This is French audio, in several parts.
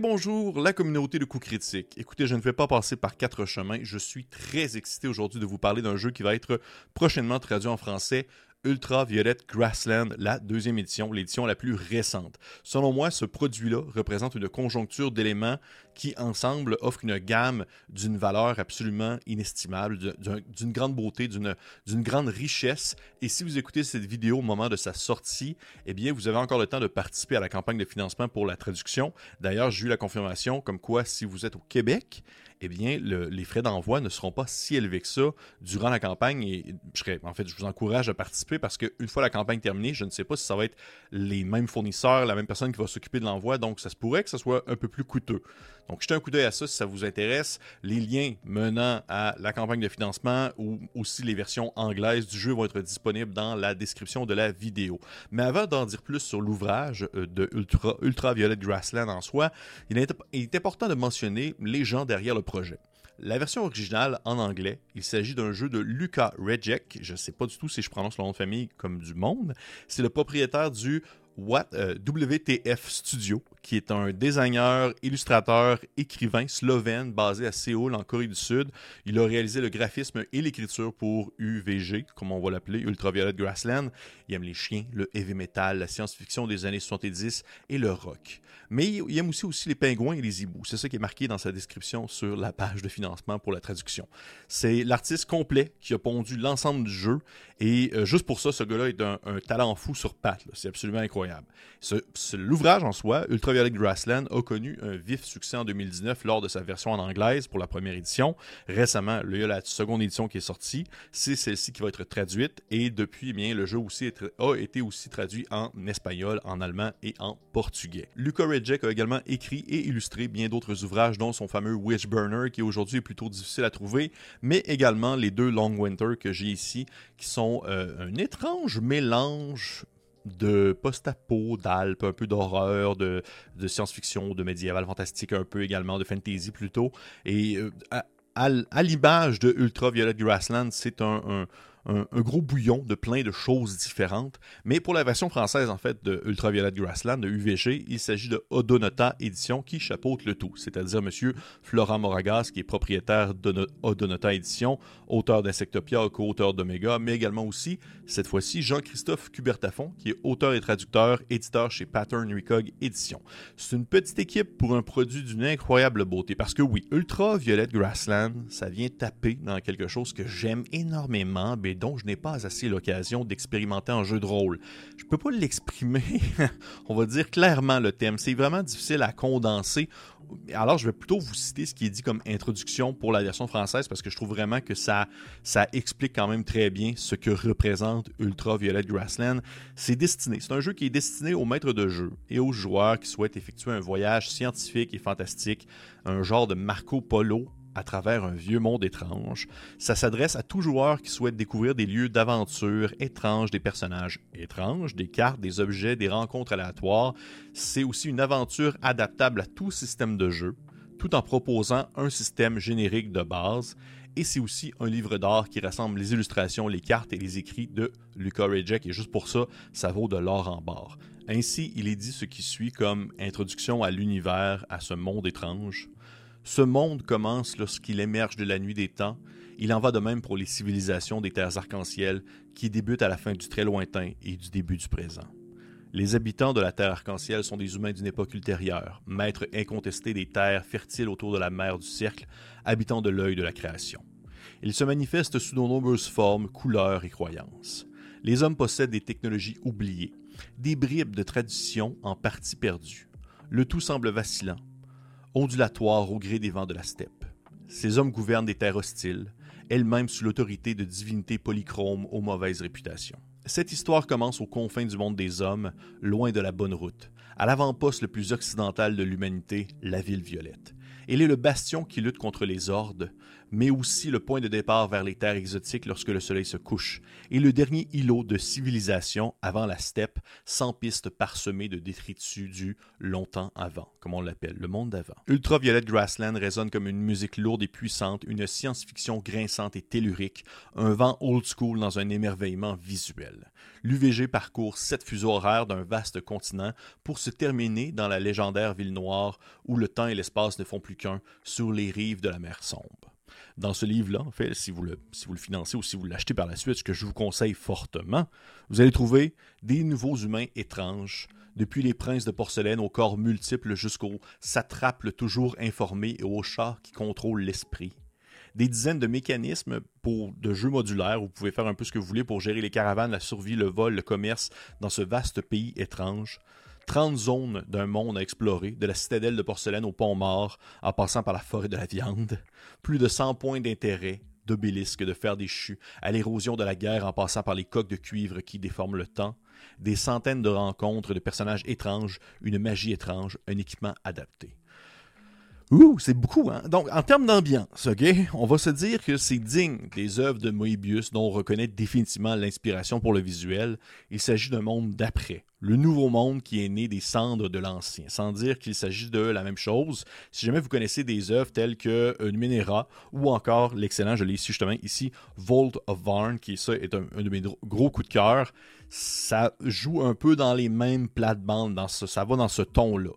bonjour, la communauté de coups critiques. Écoutez, je ne vais pas passer par quatre chemins. Je suis très excité aujourd'hui de vous parler d'un jeu qui va être prochainement traduit en français. Ultraviolet Grassland, la deuxième édition, l'édition la plus récente. Selon moi, ce produit-là représente une conjoncture d'éléments qui, ensemble, offrent une gamme d'une valeur absolument inestimable, d'une grande beauté, d'une grande richesse. Et si vous écoutez cette vidéo au moment de sa sortie, eh bien, vous avez encore le temps de participer à la campagne de financement pour la traduction. D'ailleurs, j'ai eu la confirmation comme quoi, si vous êtes au Québec, eh bien, les frais d'envoi ne seront pas si élevés que ça durant la campagne. Et je serais, en fait, je vous encourage à participer parce qu'une fois la campagne terminée, je ne sais pas si ça va être les mêmes fournisseurs, la même personne qui va s'occuper de l'envoi. Donc, ça se pourrait que ce soit un peu plus coûteux. Donc, jetez un coup d'œil à ça si ça vous intéresse. Les liens menant à la campagne de financement ou aussi les versions anglaises du jeu vont être disponibles dans la description de la vidéo. Mais avant d'en dire plus sur l'ouvrage euh, de Ultra, Ultraviolet Grassland en soi, il est important de mentionner les gens derrière le projet. La version originale en anglais, il s'agit d'un jeu de Luca Rejek. Je ne sais pas du tout si je prononce le nom de famille comme du monde. C'est le propriétaire du WTF euh, Studio, qui est un designer, illustrateur, écrivain slovène basé à Séoul, en Corée du Sud. Il a réalisé le graphisme et l'écriture pour UVG, comme on va l'appeler, Ultraviolet Grassland. Il aime les chiens, le heavy metal, la science-fiction des années 70 et le rock. Mais il aime aussi, aussi les pingouins et les hiboux. C'est ça qui est marqué dans sa description sur la page de financement pour la traduction. C'est l'artiste complet qui a pondu l'ensemble du jeu. Et euh, juste pour ça, ce gars-là est un, talent fou sur pattes. C'est absolument incroyable. L'ouvrage en soi, Ultraviolet Grassland, a connu un vif succès en 2019 lors de sa version en anglaise pour la première édition. Récemment, il y a la seconde édition qui est sortie. C'est celle-ci qui va être traduite. Et depuis, eh bien, le jeu aussi a été aussi traduit en espagnol, en allemand et en portugais. Luca Jack a également écrit et illustré bien d'autres ouvrages, dont son fameux Witchburner, qui aujourd'hui est plutôt difficile à trouver, mais également les deux Long Winter que j'ai ici, qui sont euh, un étrange mélange de post-apo, d'Alpes, un peu d'horreur, de, science-fiction, de médiéval fantastique un peu également, de fantasy plutôt. Et euh, à, l'image de Ultraviolet Grassland, c'est un un, gros bouillon de plein de choses différentes. Mais pour la version française, en fait, de Ultraviolet Grassland, de UVG, il s'agit de Odonota Édition qui chapeaute le tout. C'est-à-dire M. Florent Moragas, qui est propriétaire d'Odonota Édition, auteur d'Insectopia, co-auteur d'Omega, mais également aussi, cette fois-ci, Jean-Christophe Cubertafon, qui est auteur et traducteur, éditeur chez Pattern Recog Édition. C'est une petite équipe pour un produit d'une incroyable beauté. Parce que oui, Ultraviolet Grassland, ça vient taper dans quelque chose que j'aime énormément, dont je n'ai pas assez l'occasion d'expérimenter en jeu de rôle. Je ne peux pas l'exprimer, on va dire clairement le thème. C'est vraiment difficile à condenser. Alors, je vais plutôt vous citer ce qui est dit comme introduction pour la version française parce que je trouve vraiment que ça, ça explique quand même très bien ce que représente Ultra Violet Grassland. C'est destiné, c'est un jeu qui est destiné aux maîtres de jeu et aux joueurs qui souhaitent effectuer un voyage scientifique et fantastique, un genre de Marco Polo à travers un vieux monde étrange. Ça s'adresse à tout joueur qui souhaite découvrir des lieux d'aventure étranges, des personnages étranges, des cartes, des objets, des rencontres aléatoires. C'est aussi une aventure adaptable à tout système de jeu, tout en proposant un système générique de base. Et c'est aussi un livre d'art qui rassemble les illustrations, les cartes et les écrits de Luca Rejek. Et juste pour ça, ça vaut de l'or en barre. Ainsi, il est dit ce qui suit comme introduction à l'univers, à ce monde étrange. Ce monde commence lorsqu'il émerge de la nuit des temps. Il en va de même pour les civilisations des terres arc-en-ciel qui débutent à la fin du très lointain et du début du présent. Les habitants de la Terre arc-en-ciel sont des humains d'une époque ultérieure, maîtres incontestés des terres fertiles autour de la mer du cercle, habitants de l'œil de la création. Ils se manifestent sous de nombreuses formes, couleurs et croyances. Les hommes possèdent des technologies oubliées, des bribes de traditions en partie perdues. Le tout semble vacillant, ondulatoire au gré des vents de la steppe. Ces hommes gouvernent des terres hostiles, elles-mêmes sous l'autorité de divinités polychromes aux mauvaises réputations. Cette histoire commence aux confins du monde des hommes, loin de la bonne route, à l'avant-poste le plus occidental de l'humanité, la ville violette. Elle est le bastion qui lutte contre les hordes, mais aussi le point de départ vers les terres exotiques lorsque le soleil se couche, et le dernier îlot de civilisation avant la steppe, sans pistes parsemées de détritus du longtemps avant, comme on l'appelle, le monde d'avant. Ultraviolet Grassland résonne comme une musique lourde et puissante, une science-fiction grinçante et tellurique, un vent old school dans un émerveillement visuel. L'UVG parcourt sept fuseaux horaires d'un vaste continent pour se terminer dans la légendaire ville noire où le temps et l'espace ne font plus qu'un sur les rives de la mer sombre. Dans ce livre-là, en fait, si vous, le, financez ou si vous l'achetez par la suite, ce que je vous conseille fortement, vous allez trouver des nouveaux humains étranges, depuis les princes de porcelaine aux corps multiples jusqu'aux satrapes toujours informés et aux chars qui contrôlent l'esprit. Des dizaines de mécanismes pour de jeux modulaires vous pouvez faire un peu ce que vous voulez pour gérer les caravanes, la survie, le vol, le commerce dans ce vaste pays étrange. 30 zones d'un monde à explorer, de la citadelle de porcelaine au pont mort, en passant par la forêt de la viande. Plus de 100 points d'intérêt, d'obélisques, de fer déchu, à l'érosion de la guerre en passant par les coques de cuivre qui déforment le temps. Des centaines de rencontres de personnages étranges, une magie étrange, un équipement adapté. Ouh, c'est beaucoup, hein? Donc, en termes d'ambiance, OK, on va se dire que c'est digne des œuvres de Moebius dont on reconnaît définitivement l'inspiration pour le visuel. Il s'agit d'un monde d'après, le nouveau monde qui est né des cendres de l'ancien, sans dire qu'il s'agit de la même chose. Si jamais vous connaissez des œuvres telles que euh, Numenera ou encore l'excellent, je l'ai ici justement ici, Vault of Varn, qui est un, de mes gros coups de cœur, ça joue un peu dans les mêmes plates-bandes, ça va dans ce ton-là.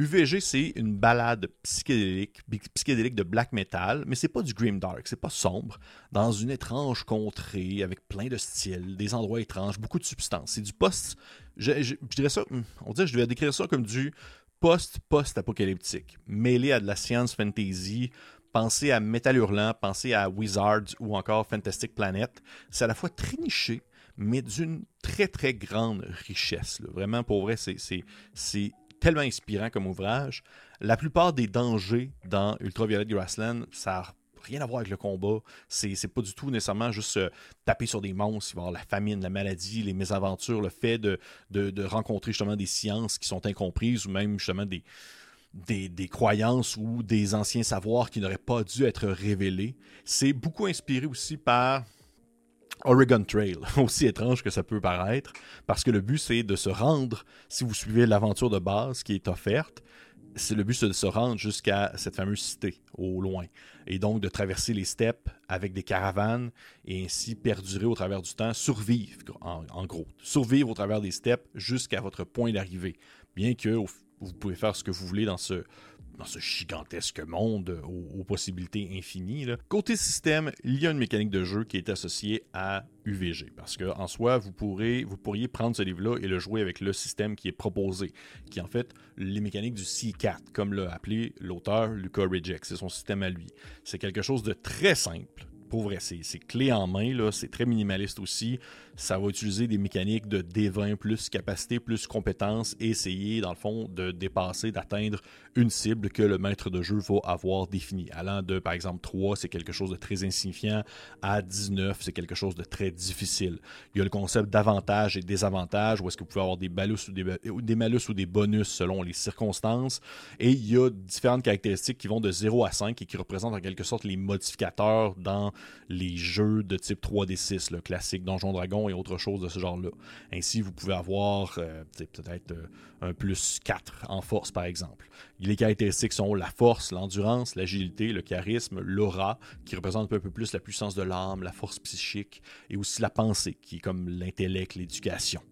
UVG, c'est une balade psychédélique, psychédélique de black metal, mais c'est pas du grim dark, c'est pas sombre, dans une étrange contrée avec plein de styles, des endroits étranges, beaucoup de substances. C'est du post, je, dirais ça, hmm, on dirait, je devrais décrire ça comme du post-post-apocalyptique, mêlé à de la science fantasy. Pensez à Metal Hurlant, pensez à Wizards ou encore Fantastic Planet. C'est à la fois très niché, mais d'une très très grande richesse. Vraiment, pour vrai, c'est tellement inspirant comme ouvrage. La plupart des dangers dans Ultraviolet Grassland, ça n'a rien à voir avec le combat. C'est, pas du tout nécessairement juste euh, taper sur des monstres. Il va y avoir la famine, la maladie, les mésaventures, le fait de, de, rencontrer justement des sciences qui sont incomprises ou même justement des, des, des, croyances ou des anciens savoirs qui n'auraient pas dû être révélés. C'est beaucoup inspiré aussi par Oregon Trail, aussi étrange que ça peut paraître, parce que le but c'est de se rendre, si vous suivez l'aventure de base qui est offerte, c'est le but de se rendre jusqu'à cette fameuse cité au loin et donc de traverser les steppes avec des caravanes et ainsi perdurer au travers du temps, survivre en, gros, survivre au travers des steppes jusqu'à votre point d'arrivée. Bien que vous pouvez faire ce que vous voulez dans ce dans ce gigantesque monde aux, possibilités infinies. Côté système, il y a une mécanique de jeu qui est associée à UVG. Parce qu'en soi, vous, vous pourriez prendre ce livre-là et le jouer avec le système qui est proposé, qui est en fait les mécaniques du C4, comme l'a appelé l'auteur Luca Reject. C'est son système à lui. C'est quelque chose de très simple, pour vrai, c'est clé en main, là, c'est très minimaliste aussi. Ça va utiliser des mécaniques de D20 plus capacité, plus compétence et essayer, dans le fond, de dépasser, d'atteindre une cible que le maître de jeu va avoir définie. Allant de, par exemple, 3, c'est quelque chose de très insignifiant, à 19, c'est quelque chose de très difficile. Il y a le concept d'avantages et désavantages, où est-ce que vous pouvez avoir des, ou des, des malus ou des bonus selon les circonstances. Et il y a différentes caractéristiques qui vont de 0 à 5 et qui représentent en quelque sorte les modificateurs dans les jeux de type 3D6, le classique Donjon Dragon et autre chose de ce genre-là. Ainsi, vous pouvez avoir euh, peut-être euh, un plus 4 en force, par exemple. Les caractéristiques sont la force, l'endurance, l'agilité, le charisme, l'aura, qui représente un peu plus la puissance de l'âme, la force psychique, et aussi la pensée, qui est comme l'intellect, l'éducation.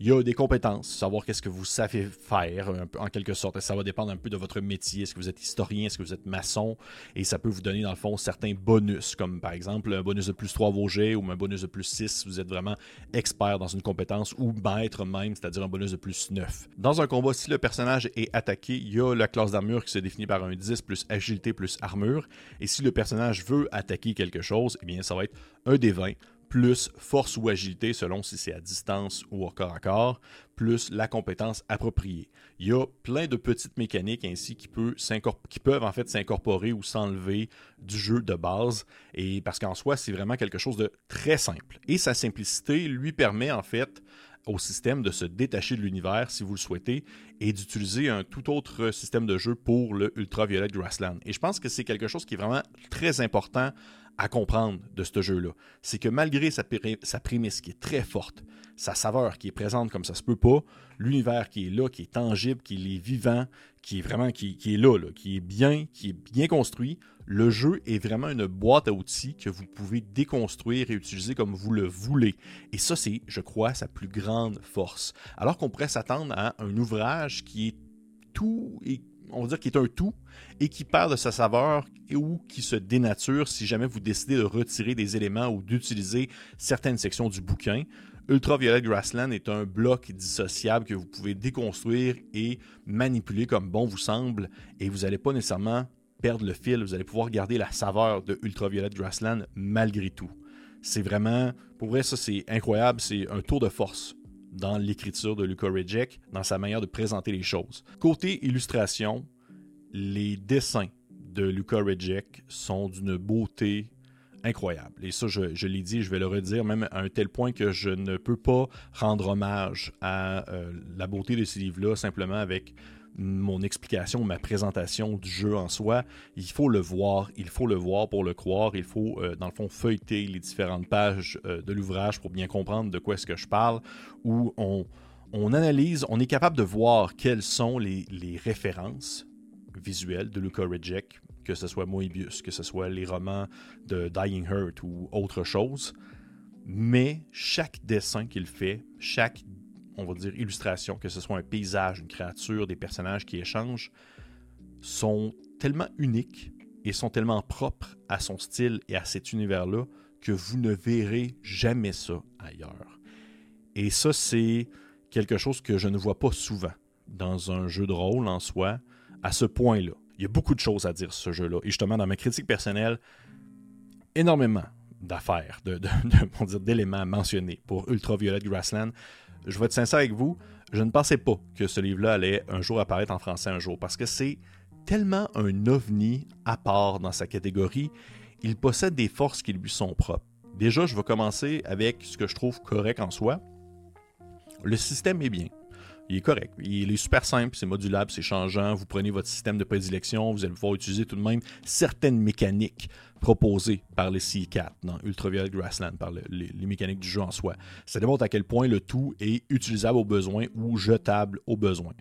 Il y a des compétences, savoir qu'est-ce que vous savez faire, en quelque sorte. Ça va dépendre un peu de votre métier. Est-ce que vous êtes historien, est-ce que vous êtes maçon, et ça peut vous donner, dans le fond, certains bonus, comme par exemple un bonus de plus 3 vos jets ou un bonus de plus 6 si vous êtes vraiment expert dans une compétence, ou maître même, c'est-à-dire un bonus de plus 9. Dans un combat, si le personnage est attaqué, il y a la classe d'armure qui se définit par un 10 plus agilité plus armure, et si le personnage veut attaquer quelque chose, eh bien, ça va être un des 20 plus force ou agilité selon si c'est à distance ou au corps à corps, plus la compétence appropriée. Il y a plein de petites mécaniques ainsi qui, peuvent en fait s'incorporer ou s'enlever du jeu de base, et parce qu'en soi, c'est vraiment quelque chose de très simple. Et sa simplicité lui permet en fait au système de se détacher de l'univers si vous le souhaitez et d'utiliser un tout autre système de jeu pour le Ultraviolet Grassland. Et je pense que c'est quelque chose qui est vraiment très important à comprendre de ce jeu-là. C'est que malgré sa, prémisse qui est très forte, sa saveur qui est présente comme ça se peut pas, l'univers qui est là, qui est tangible, qui est vivant, qui est vraiment qui, est là, qui est bien, qui est bien construit, le jeu est vraiment une boîte à outils que vous pouvez déconstruire et utiliser comme vous le voulez. Et ça, c'est, je crois, sa plus grande force. Alors qu'on pourrait s'attendre à un ouvrage qui est tout et on va dire qui est un tout et qui perd de sa saveur ou qui se dénature si jamais vous décidez de retirer des éléments ou d'utiliser certaines sections du bouquin. Ultraviolet Grassland est un bloc dissociable que vous pouvez déconstruire et manipuler comme bon vous semble et vous n'allez pas nécessairement perdre le fil, vous allez pouvoir garder la saveur de Ultraviolet Grassland malgré tout. C'est vraiment, pour vrai, ça c'est incroyable, c'est un tour de force dans l'écriture de Luca Rejek, dans sa manière de présenter les choses. Côté illustration, les dessins de Luca Rejek sont d'une beauté incroyable. Et ça, je, l'ai dit, je vais le redire, même à un tel point que je ne peux pas rendre hommage à euh, la beauté de ces livres-là simplement avec mon explication, ma présentation du jeu en soi. Il faut le voir, il faut le voir pour le croire, il faut, euh, dans le fond, feuilleter les différentes pages euh, de l'ouvrage pour bien comprendre de quoi est-ce que je parle, où on, analyse, on est capable de voir quelles sont les, références visuelles de Luca Rejek, que ce soit Moebius, que ce soit les romans de Dying Heart ou autre chose. Mais chaque dessin qu'il fait, chaque on va dire, illustration, que ce soit un paysage, une créature, des personnages qui échangent, sont tellement uniques et sont tellement propres à son style et à cet univers-là que vous ne verrez jamais ça ailleurs. Et ça, c'est quelque chose que je ne vois pas souvent dans un jeu de rôle en soi, à ce point-là. Il y a beaucoup de choses à dire sur ce jeu-là. Et justement, dans ma critique personnelle, énormément d'affaires, de, d'éléments mentionnés pour Ultraviolet Grassland je vais être sincère avec vous, je ne pensais pas que ce livre-là allait un jour apparaître en français un jour, parce que c'est tellement un ovni à part dans sa catégorie, il possède des forces qui lui sont propres. Déjà, je vais commencer avec ce que je trouve correct en soi. Le système est bien. Il est correct. Il est super simple, c'est modulable, c'est changeant. Vous prenez votre système de prédilection, vous allez pouvoir utiliser tout de même certaines mécaniques proposées par les C4 dans Ultraviolet Grassland, par les, mécaniques du jeu en soi. Ça démontre à quel point le tout est utilisable au besoin ou jetable au besoin.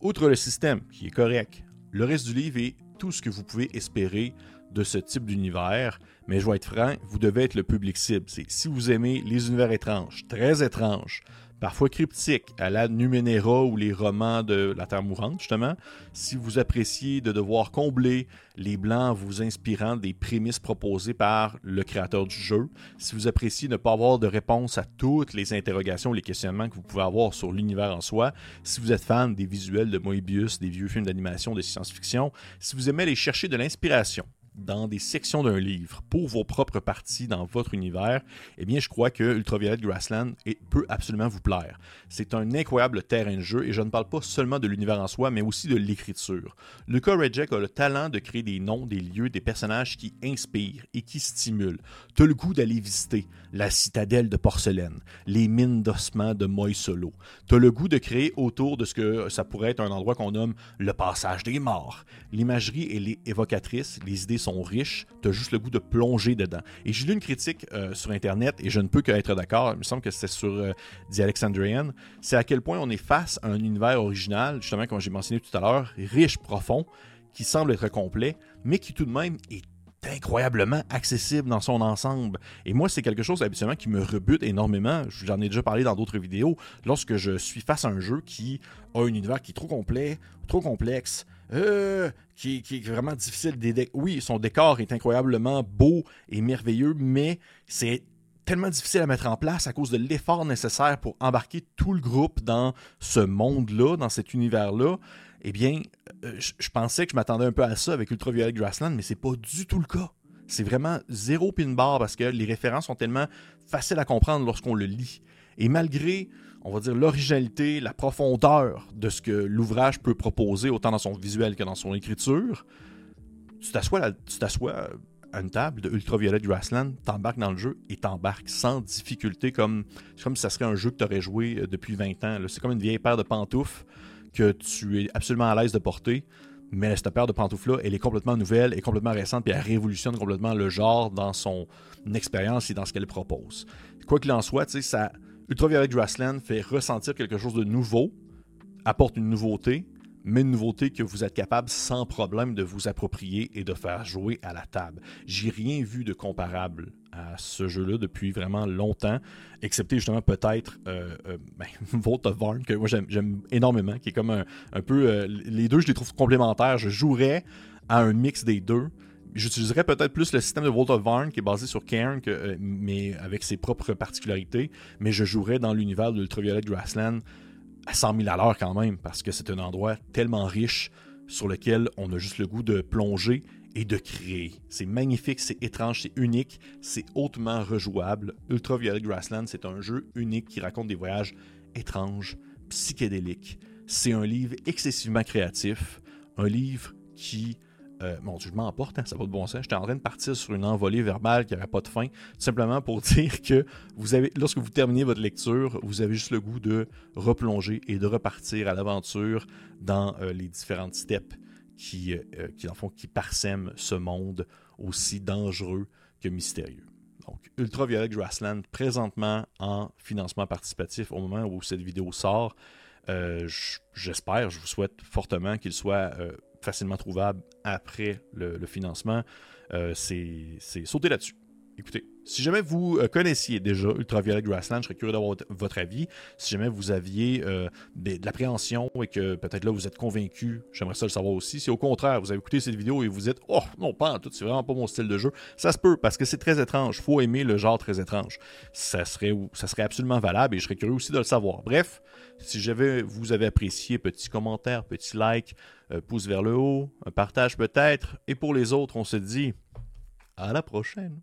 Outre le système, qui est correct, le reste du livre est tout ce que vous pouvez espérer de ce type d'univers, mais je vais être franc, vous devez être le public cible. Si vous aimez les univers étranges, très étranges, parfois cryptiques, à la Numenera ou les romans de la Terre mourante, justement, si vous appréciez de devoir combler les blancs vous inspirant des prémices proposées par le créateur du jeu, si vous appréciez ne pas avoir de réponse à toutes les interrogations, les questionnements que vous pouvez avoir sur l'univers en soi, si vous êtes fan des visuels de Moebius, des vieux films d'animation, de science-fiction, si vous aimez aller chercher de l'inspiration dans des sections d'un livre pour vos propres parties dans votre univers, eh bien, je crois que Ultraviolet Grassland peut absolument vous plaire. C'est un incroyable terrain de jeu et je ne parle pas seulement de l'univers en soi, mais aussi de l'écriture. Luca Rejek a le talent de créer des noms, des lieux, des personnages qui inspirent et qui stimulent. Tu as le goût d'aller visiter la citadelle de porcelaine, les mines d'ossements de Moisolo. Tu as le goût de créer autour de ce que ça pourrait être un endroit qu'on nomme le passage des morts. L'imagerie, est évocatrice, les idées sont riches, tu as juste le goût de plonger dedans. Et j'ai lu une critique euh, sur Internet, et je ne peux qu'être d'accord, il me semble que c'est sur euh, The Alexandrian, c'est à quel point on est face à un univers original, justement comme j'ai mentionné tout à l'heure, riche, profond, qui semble être complet, mais qui tout de même est incroyablement accessible dans son ensemble. Et moi, c'est quelque chose habituellement qui me rebute énormément. J'en ai déjà parlé dans d'autres vidéos. Lorsque je suis face à un jeu qui a un univers qui est trop complet, trop complexe, euh, qui, est vraiment difficile. Oui, son décor est incroyablement beau et merveilleux, mais c'est tellement difficile à mettre en place à cause de l'effort nécessaire pour embarquer tout le groupe dans ce monde-là, dans cet univers-là. Eh bien, euh, je, pensais que je m'attendais un peu à ça avec Ultraviolet Grassland, mais c'est pas du tout le cas. C'est vraiment zéro pin bar parce que les références sont tellement faciles à comprendre lorsqu'on le lit. Et malgré on va dire, l'originalité, la profondeur de ce que l'ouvrage peut proposer, autant dans son visuel que dans son écriture, tu t'assois, tu t'assois une table de Ultraviolet Grassland, t'embarques dans le jeu et t'embarques sans difficulté, comme, comme si ça serait un jeu que tu aurais joué euh, depuis 20 ans. C'est comme une vieille paire de pantoufles que tu es absolument à l'aise de porter. Mais cette paire de pantoufles-là, elle est complètement nouvelle, et complètement récente, puis elle révolutionne complètement le genre dans son expérience et dans ce qu'elle propose. Quoi qu'il en soit, ça, Ultraviolet Grassland fait ressentir quelque chose de nouveau, apporte une nouveauté, mais une nouveauté que vous êtes capable sans problème de vous approprier et de faire jouer à la table. J'ai rien vu de comparable à ce jeu-là depuis vraiment longtemps, excepté justement peut-être euh, euh ben, Vault of Varn, que moi j'aime énormément, qui est comme un, peu... Euh, les deux, je les trouve complémentaires. Je jouerais à un mix des deux. J'utiliserais peut-être plus le système de Vault of Varn qui est basé sur Cairn, euh, mais avec ses propres particularités, mais je jouerais dans l'univers de Grassland à 100 000 à l'heure quand même, parce que c'est un endroit tellement riche sur lequel on a juste le goût de plonger et de créer. C'est magnifique, c'est étrange, c'est unique, c'est hautement rejouable. Ultraviolet Grassland, c'est un jeu unique qui raconte des voyages étranges, psychédéliques. C'est un livre excessivement créatif, un livre qui euh, mon Dieu, je m'emporte, hein, ça va de bon sens. J'étais en train de partir sur une envolée verbale qui n'aurait pas de fin, simplement pour dire que lorsque vous terminez votre lecture, vous avez juste le goût de replonger et de repartir à l'aventure dans euh, les différentes steppes qui, euh, qui, qui parsèment ce monde aussi dangereux que mystérieux. Donc, Ultraviolet Grassland, présentement en financement participatif au moment où cette vidéo sort. J'espère, je vous souhaite fortement qu'il soit facilement trouvable après le, financement, euh, c'est sauter là-dessus. Écoutez, si jamais vous euh, connaissiez déjà Ultraviolet Grassland, je serais curieux d'avoir votre avis. Si jamais vous aviez euh, de, l'appréhension et que peut-être là vous êtes convaincu, j'aimerais ça le savoir aussi. Si au contraire vous avez écouté cette vidéo et vous dites Oh non, pas en tout, c'est vraiment pas mon style de jeu, ça se peut parce que c'est très étrange. faut aimer le genre très étrange. Ça serait, ça serait absolument valable et je serais curieux aussi de le savoir. Bref, si jamais vous avez apprécié, petit commentaire, petit like, euh, pouce vers le haut, un partage peut-être. Et pour les autres, on se dit à la prochaine.